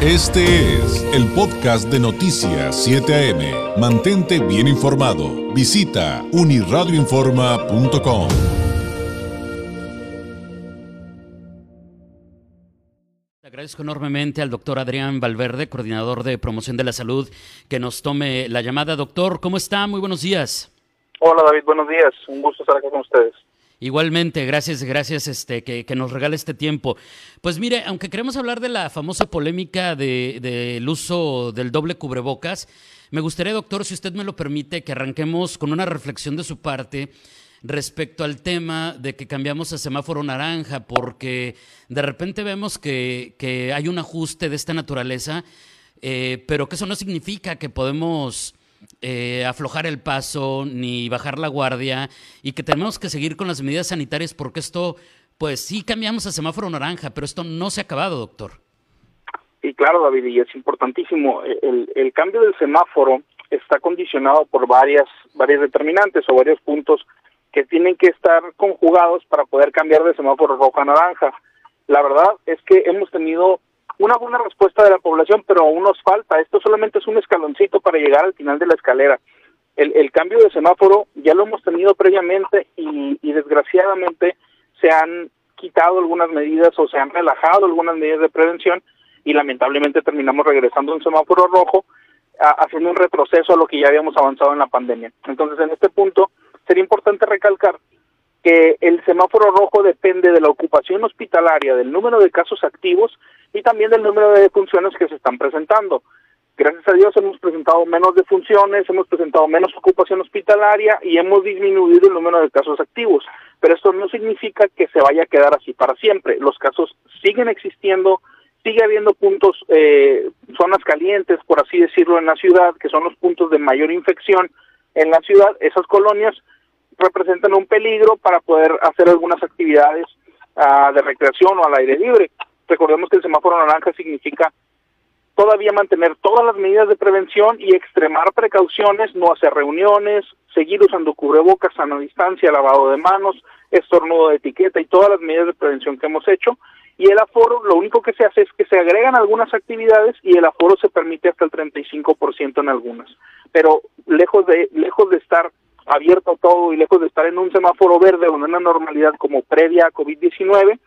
Este es el podcast de Noticias 7 AM. Mantente bien informado. Visita uniradioinforma.com. Agradezco enormemente al doctor Adrián Valverde, coordinador de promoción de la salud, que nos tome la llamada. Doctor, ¿cómo está? Muy buenos días. Hola David, buenos días. Un gusto estar aquí con ustedes. Igualmente, gracias, gracias este, que, nos regale este tiempo. Pues mire, aunque queremos hablar de la famosa polémica del de, uso del doble cubrebocas, me gustaría, doctor, si usted me lo permite, que arranquemos con una reflexión de su parte respecto al tema de que cambiamos a semáforo naranja, porque de repente vemos que, que hay un ajuste de esta naturaleza, eh, pero que eso no significa que podemos eh, aflojar el paso ni bajar la guardia y que tenemos que seguir con las medidas sanitarias porque esto, pues sí cambiamos a semáforo naranja, pero esto no se ha acabado, doctor. Y claro, David, y es importantísimo. El, el cambio del semáforo está condicionado por varias, varias determinantes o varios puntos que tienen que estar conjugados para poder cambiar de semáforo rojo a naranja. La verdad es que hemos tenido una buena respuesta de la población, pero aún nos falta. Esto solamente es un escaloncito para llegar al final de la escalera. El, el cambio de semáforo ya lo hemos tenido previamente y, desgraciadamente se han quitado algunas medidas o se han relajado algunas medidas de prevención y lamentablemente terminamos regresando a un semáforo rojo, haciendo un retroceso a lo que ya habíamos avanzado en la pandemia. Entonces, en este punto, sería importante recalcar que el semáforo rojo depende de la ocupación hospitalaria, del número de casos activos y también del número de defunciones que se están presentando. Gracias a Dios hemos presentado menos defunciones, hemos presentado menos ocupación hospitalaria y hemos disminuido el número de casos activos. Pero esto no significa que se vaya a quedar así para siempre. Los casos siguen existiendo, sigue habiendo puntos, eh, zonas calientes, por así decirlo, en la ciudad, que son los puntos de mayor infección en la ciudad. Esas colonias representan un peligro para poder hacer algunas actividades uh, de recreación o al aire libre. Recordemos que el semáforo naranja significa todavía mantener todas las medidas de prevención y extremar precauciones, no hacer reuniones, seguir usando cubrebocas, sana distancia, lavado de manos, estornudo de etiqueta y todas las medidas de prevención que hemos hecho. Y el aforo, lo único que se hace es que se agregan algunas actividades y el aforo se permite hasta el 35% en algunas. Pero lejos de lejos de estar abierto todo y lejos de estar en un semáforo verde o en una normalidad como previa a COVID-19,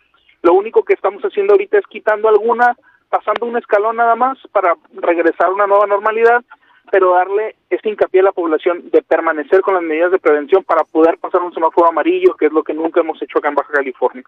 lo único que estamos haciendo ahorita es quitando alguna, pasando un escalón nada más para regresar a una nueva normalidad, pero darle ese hincapié a la población de permanecer con las medidas de prevención para poder pasar un semáforo amarillo, que es lo que nunca hemos hecho acá en Baja California.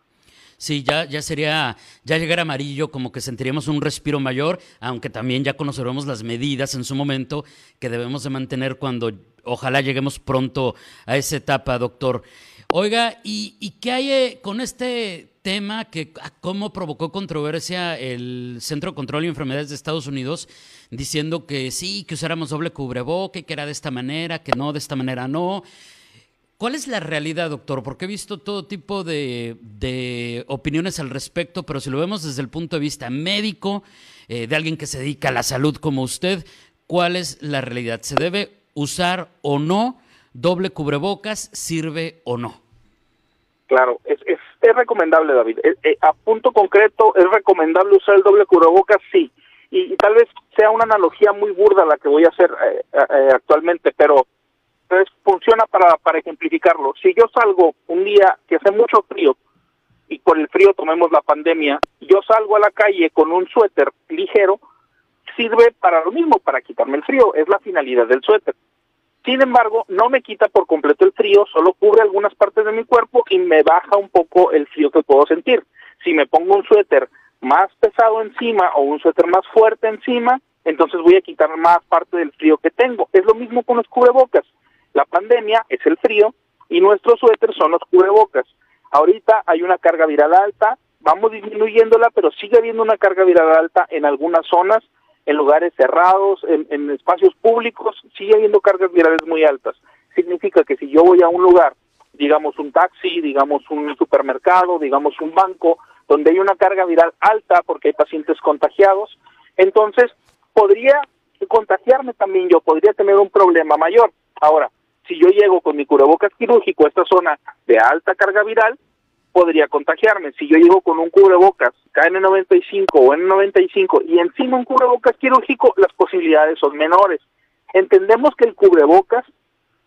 Sí, ya, ya sería, ya llegar amarillo, como que sentiríamos un respiro mayor, aunque también ya conoceremos las medidas en su momento que debemos de mantener cuando ojalá lleguemos pronto a esa etapa, doctor. Oiga, ¿y, qué hay eh, con este tema que ah, cómo provocó controversia el Centro de Control y Enfermedades de Estados Unidos diciendo que sí, que usáramos doble cubreboque, que era de esta manera, que no, de esta manera no? ¿Cuál es la realidad, doctor? Porque he visto todo tipo de, de, opiniones al respecto, pero si lo vemos desde el punto de vista médico, eh, de alguien que se dedica a la salud como usted, ¿cuál es la realidad? ¿Se debe usar o no? ¿Doble cubrebocas sirve o no? Claro, es, es, es recomendable, David. Eh, eh, a punto concreto, ¿es recomendable usar el doble cubrebocas? Sí. Y, tal vez sea una analogía muy burda la que voy a hacer eh, eh actualmente, pero pues, funciona para, para ejemplificarlo. Si yo salgo un día que hace mucho frío, y por el frío tomemos la pandemia, yo salgo a la calle con un suéter ligero, sirve para lo mismo, para quitarme el frío, es la finalidad del suéter. Sin embargo, no me quita por completo el frío, solo cubre algunas partes de mi cuerpo y me baja un poco el frío que puedo sentir. Si me pongo un suéter más pesado encima o un suéter más fuerte encima, entonces voy a quitar más parte del frío que tengo. Es lo mismo con los cubrebocas. La pandemia es el frío y nuestros suéteres son los cubrebocas. Ahorita hay una carga viral alta, vamos disminuyéndola, pero sigue habiendo una carga viral alta en algunas zonas en lugares cerrados, en, espacios públicos, sigue habiendo cargas virales muy altas. Significa que si yo voy a un lugar, digamos un taxi, digamos un supermercado, digamos un banco, donde hay una carga viral alta porque hay pacientes contagiados, entonces podría contagiarme también yo, podría tener un problema mayor. Ahora, si yo llego con mi cubrebocas quirúrgico a esta zona de alta carga viral, podría contagiarme. Si yo llego con un cubrebocas KN95 o N95 y encima un cubrebocas quirúrgico, las posibilidades son menores. Entendemos que el cubrebocas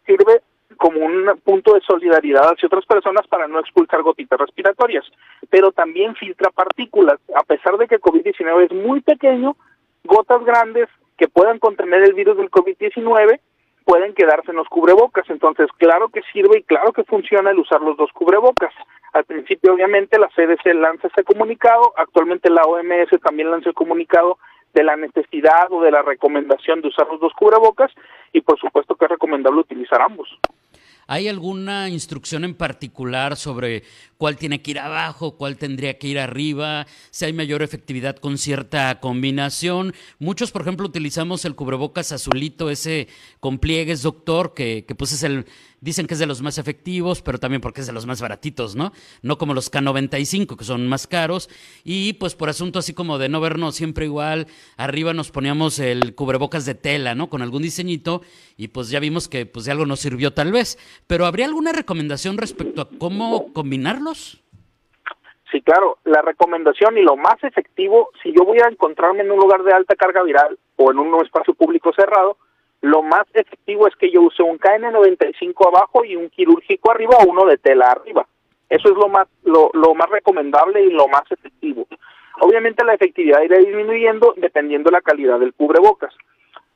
sirve como un punto de solidaridad hacia otras personas para no expulsar gotitas respiratorias, pero también filtra partículas. A pesar de que COVID-19 es muy pequeño, gotas grandes que puedan contener el virus del COVID-19 pueden quedarse en los cubrebocas. Entonces, claro que sirve y claro que funciona el usar los dos cubrebocas. Al principio, obviamente, la CDC lanza ese comunicado, actualmente la OMS también lanza el comunicado de la necesidad o de la recomendación de usar los dos cubrebocas y por supuesto que es recomendable utilizar ambos. ¿Hay alguna instrucción en particular sobre cuál tiene que ir abajo, cuál tendría que ir arriba, si hay mayor efectividad con cierta combinación? Muchos, por ejemplo, utilizamos el cubrebocas azulito, ese con pliegues, doctor, que, que pues es el, Dicen que es de los más efectivos, pero también porque es de los más baratitos, ¿no? No como los K95, que son más caros. Y pues por asunto así como de no vernos siempre igual, arriba nos poníamos el cubrebocas de tela, ¿no? Con algún diseñito y pues ya vimos que pues de algo nos sirvió tal vez. Pero ¿habría alguna recomendación respecto a cómo Sí, claro, la recomendación y lo más efectivo, si yo voy a encontrarme en un lugar de alta carga viral o en un espacio público cerrado, lo más efectivo es que yo use un KN95 abajo y un quirúrgico arriba o uno de tela arriba. Eso es lo más, lo, lo más recomendable y lo más efectivo. Obviamente la efectividad irá disminuyendo dependiendo de la calidad del cubrebocas.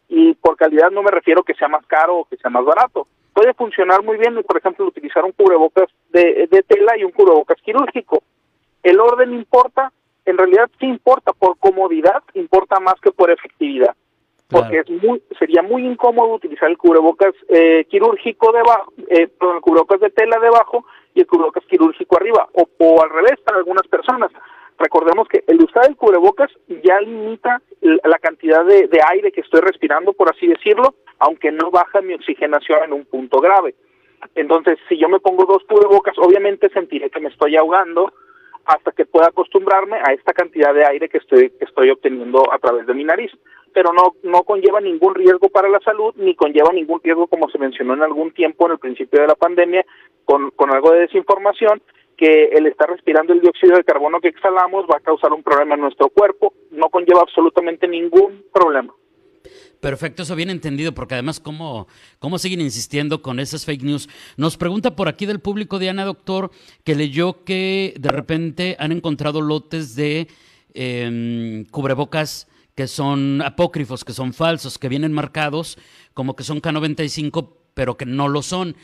Y por calidad no me refiero que sea más caro o que sea más barato. Puede funcionar muy bien, por ejemplo, utilizar un cubrebocas de, de tela y un cubrebocas quirúrgico. El orden importa, en realidad sí importa, por comodidad importa más que por efectividad porque es muy, sería muy incómodo utilizar el cubrebocas eh, quirúrgico debajo, eh, perdón, el cubrebocas de tela debajo y el cubrebocas quirúrgico arriba, o, o al revés para algunas personas. Recordemos que el usar el cubrebocas ya limita la cantidad de, de aire que estoy respirando, por así decirlo, aunque no baja mi oxigenación en un punto grave. Entonces, si yo me pongo dos cubrebocas, obviamente sentiré que me estoy ahogando, hasta que pueda acostumbrarme a esta cantidad de aire que estoy, que estoy obteniendo a través de mi nariz. Pero no, no conlleva ningún riesgo para la salud, ni conlleva ningún riesgo, como se mencionó en algún tiempo en el principio de la pandemia, con, con algo de desinformación, que el estar respirando el dióxido de carbono que exhalamos va a causar un problema en nuestro cuerpo. No conlleva absolutamente ningún problema. Perfecto, eso bien entendido, porque además, ¿cómo, ¿cómo siguen insistiendo con esas fake news? Nos pregunta por aquí del público Diana, doctor, que leyó que de repente han encontrado lotes de em, cubrebocas que son apócrifos, que son falsos, que vienen marcados como que son K95, pero que no lo son.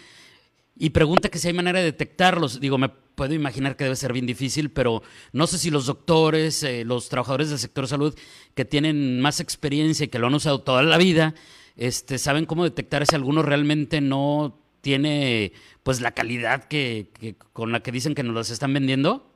Y pregunta que si hay manera de detectarlos. Digo, me puedo imaginar que debe ser bien difícil, pero no sé si los doctores, eh, los trabajadores del sector salud que tienen más experiencia y que lo han usado toda la vida, este, saben cómo detectar si alguno realmente no tiene pues la calidad que, con la que dicen que nos los están vendiendo.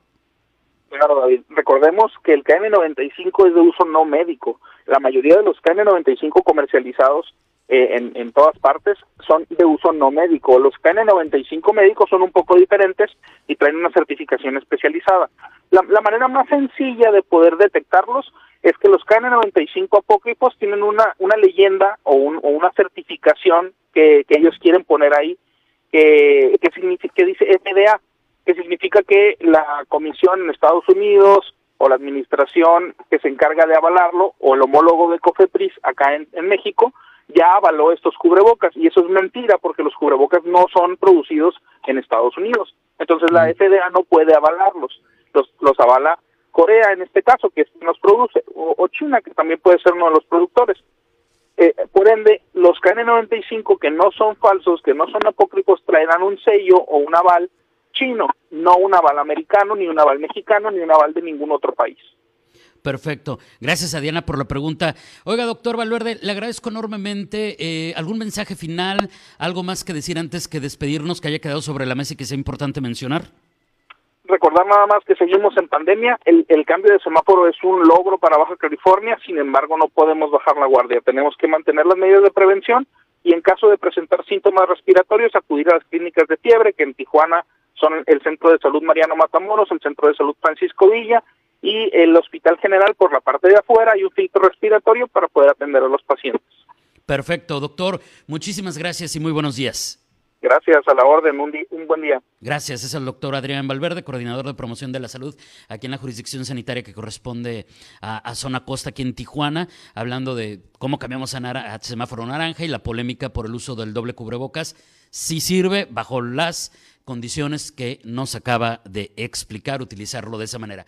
Claro, David. Recordemos que el KN95 es de uso no médico. La mayoría de los KN95 comercializados eh, en, todas partes son de uso no médico. Los KN95 médicos son un poco diferentes y traen una certificación especializada. La, manera más sencilla de poder detectarlos es que los KN95 apócrifos tienen una, una leyenda o, un, o una certificación que, ellos quieren poner ahí que, que, significa, que dice FDA, que significa que la comisión en Estados Unidos o la administración que se encarga de avalarlo o el homólogo de COFEPRIS acá en México ya avaló estos cubrebocas y eso es mentira porque los cubrebocas no son producidos en Estados Unidos. Entonces la FDA no puede avalarlos, los, los avala Corea en este caso, que los produce, o, China, que también puede ser uno de los productores. Eh, por ende, los KN95 que no son falsos, que no son apócrifos, traerán un sello o un aval chino, no un aval americano, ni un aval mexicano, ni un aval de ningún otro país. Perfecto. Gracias a Diana por la pregunta. Oiga, doctor Valverde, le agradezco enormemente. Eh, ¿Algún mensaje final, algo más que decir antes que despedirnos que haya quedado sobre la mesa y que sea importante mencionar? Recordar nada más que seguimos en pandemia. El, el cambio de semáforo es un logro para Baja California, sin embargo no podemos bajar la guardia. Tenemos que mantener las medidas de prevención y en caso de presentar síntomas respiratorios acudir a las clínicas de fiebre que en Tijuana son el Centro de Salud Mariano Matamoros, el Centro de Salud Francisco Villa y el Hospital General por la parte de afuera hay un filtro respiratorio para poder atender a los pacientes. Perfecto, doctor. Muchísimas gracias y muy buenos días. Gracias, a la orden, un, un, buen día. Gracias, es el doctor Adrián Valverde, coordinador de promoción de la salud aquí en la jurisdicción sanitaria que corresponde a, Zona Costa, aquí en Tijuana, hablando de cómo cambiamos a, a, semáforo naranja y la polémica por el uso del doble cubrebocas. Si sirve bajo las condiciones que nos acaba de explicar utilizarlo de esa manera.